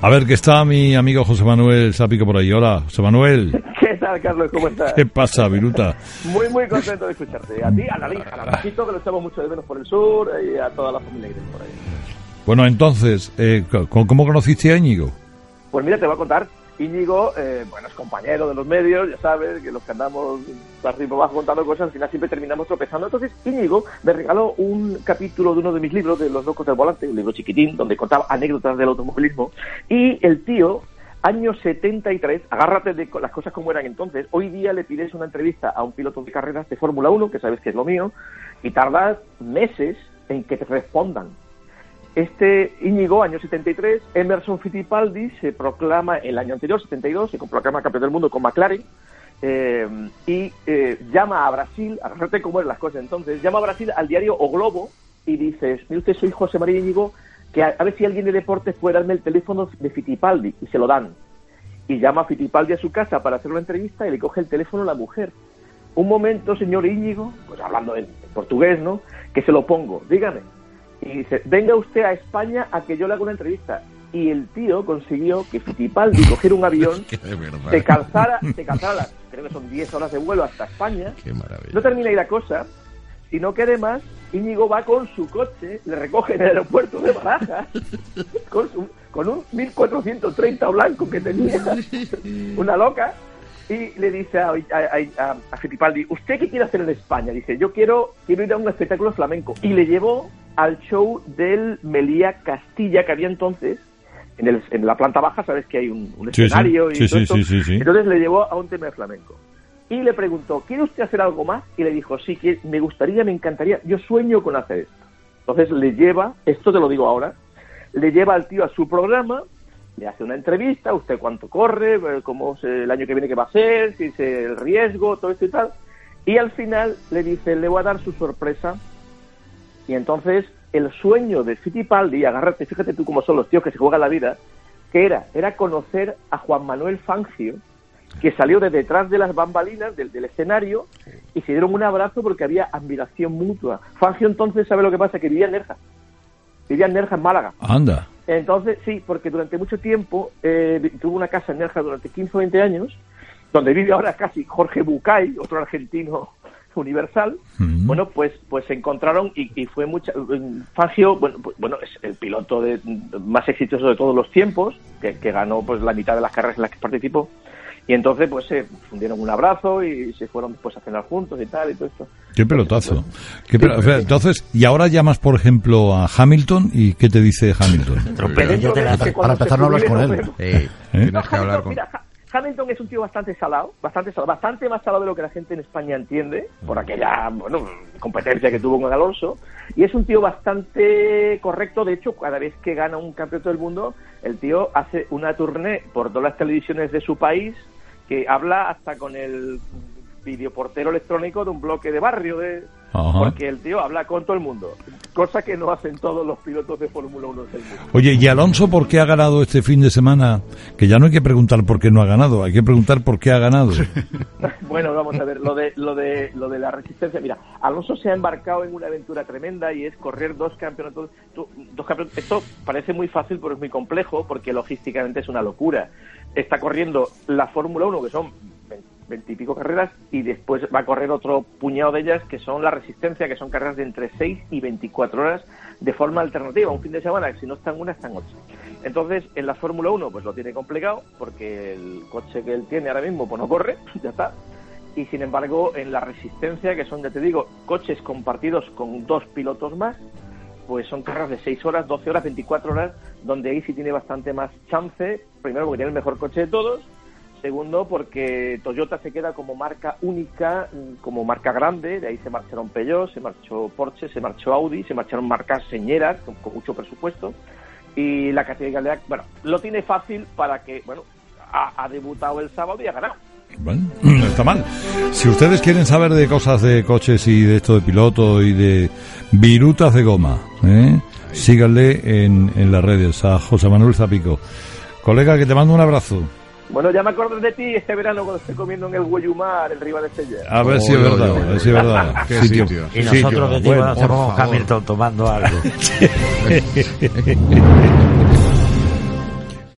A ver, que está mi amigo José Manuel Sápico por ahí. Hola, José Manuel. ¿Qué tal, Carlos? ¿Cómo estás? ¿Qué pasa, Viruta? Muy, muy contento de escucharte. A ti, a la hija, a la que lo echamos mucho de menos por el sur y a toda la familia que por ahí. Bueno, entonces, eh, ¿cómo conociste a Íñigo? Pues mira, te voy a contar. Íñigo, eh, bueno, es compañero de los medios, ya sabes, que los que andamos arriba abajo contando cosas, al final siempre terminamos tropezando. Entonces, Íñigo me regaló un capítulo de uno de mis libros, de Los Locos del Volante, un libro chiquitín, donde contaba anécdotas del automovilismo. Y el tío, año 73, agárrate de las cosas como eran entonces, hoy día le pides una entrevista a un piloto de carreras de Fórmula 1, que sabes que es lo mío, y tardas meses en que te respondan este Íñigo, año 73, Emerson Fittipaldi se proclama el año anterior, 72, se proclama campeón del mundo con McLaren eh, y eh, llama a Brasil, a cómo como eran las cosas entonces, llama a Brasil al diario O Globo y dices, mire usted, soy José María Íñigo, que a, ver si alguien de deportes puede darme el teléfono de Fittipaldi y se lo dan. Y llama a Fittipaldi a su casa para hacer una entrevista y le coge el teléfono a la mujer. Un momento, señor Íñigo, pues hablando en portugués, ¿no? Que se lo pongo, dígame y dice, venga usted a España a que yo le haga una entrevista. Y el tío consiguió que Fittipaldi cogiera un avión, se calzara, se calzara las, creo que son 10 horas de vuelo hasta España. No termina ahí la cosa, sino que además Íñigo va con su coche, le recoge en el aeropuerto de Barajas, con, con un 1430 blanco que tenía, una loca, y le dice a, a, a, Fittipaldi, ¿usted qué quiere hacer en España? Dice, yo quiero, quiero ir a un espectáculo flamenco. Y le llevó al show del Melía Castilla que había entonces en, el, en la planta baja, sabes que hay un, escenario y todo Entonces le llevó a un tema de flamenco. Y le preguntó, ¿quiere usted hacer algo más? Y le dijo, sí, me gustaría, me encantaría, yo sueño con hacer esto. Entonces le lleva, esto te lo digo ahora, le lleva al tío a su programa, le hace una entrevista, usted cuánto corre, eh, cómo es el año que viene que va a ser, si es el riesgo, todo esto y tal. Y al final le dice, le voy a dar su sorpresa y entonces el sueño de Fittipaldi, agárrate, fíjate tú cómo son los tíos que se juegan la vida, que era, era conocer a Juan Manuel Fangio, que salió de detrás de las bambalinas del, escenario y se dieron un abrazo porque había admiración mutua. Fangio entonces, ¿sabe lo que pasa? Que vivía en Nerja. Vivía en Nerja, en Málaga. Anda. Entonces, sí, porque durante mucho tiempo eh, tuvo una casa en Nerja durante 15 o 20 años, donde vive ahora casi Jorge Bucay, otro argentino Universal, bueno, pues pues se encontraron y, fue mucha Fangio, bueno, pues, bueno, es el piloto de, más exitoso de todos los tiempos, que, ganó pues la mitad de las carreras en las que participó. Y entonces pues se fundieron un abrazo y se fueron después a cenar juntos y tal y todo esto. Qué pelotazo. entonces, y ahora llamas por ejemplo a Hamilton y ¿qué te dice Hamilton? para empezar no hablas con él. ¿Eh? Tienes que hablar con... Hamilton es un tío bastante salado, bastante salado, bastante más salado de lo que la gente en España entiende, por aquella bueno, competencia que tuvo con Alonso, y es un tío bastante correcto, de hecho, cada vez que gana un campeonato del mundo, el tío hace una tournée por todas las televisiones de su país, que habla hasta con el videoportero electrónico de un bloque de barrio de porque el tío habla con todo el mundo, cosa que no hacen todos los pilotos de Fórmula 1 del mundo. Oye, ¿y Alonso por qué ha ganado este fin de semana? Que ya no hay que preguntar por qué no ha ganado, hay que preguntar por qué ha ganado. bueno, vamos a ver, lo de, lo, de, lo de la resistencia. Mira, Alonso se ha embarcado en una aventura tremenda y es correr dos campeonatos. Dos campeonatos. Esto parece muy fácil, pero es muy complejo porque logísticamente es una locura. Está corriendo la Fórmula 1, que son veintipico carreras y después va a correr otro puñado de ellas que son la resistencia, que son carreras de entre 6 y 24 horas de forma alternativa, un fin de semana que si no están una, están ocho. Entonces, en la Fórmula 1 pues lo tiene complicado porque el coche que él tiene ahora mismo pues no corre, ya está. Y sin embargo, en la resistencia, que son, ya te digo, coches compartidos con dos pilotos más, pues son carreras de 6 horas, 12 horas, 24 horas, donde ahí sí tiene bastante más chance, primero porque tiene el mejor coche de todos, Segundo, porque Toyota se queda como marca única, como marca grande, de ahí se marcharon Peugeot, se marchó Porsche, se marchó Audi, se marcharon marcas señeras con, mucho presupuesto. Y la categoría, bueno, lo tiene fácil para que, bueno, ha, debutado el sábado y ha ganado. Bueno, no está mal. Si ustedes quieren saber de cosas de coches y de esto de piloto y de virutas de goma, ¿eh? síganle en, en las redes a José Manuel Zapico. Colega, que te mando un abrazo. Bueno, ya me acuerdo de ti este verano cuando estoy comiendo en el Guayumar, el Riva de Sella. A ver si es verdad, a ver si es verdad. Qué sitio. Y nosotros de ti Bueno, cuando. Hamilton tomando algo.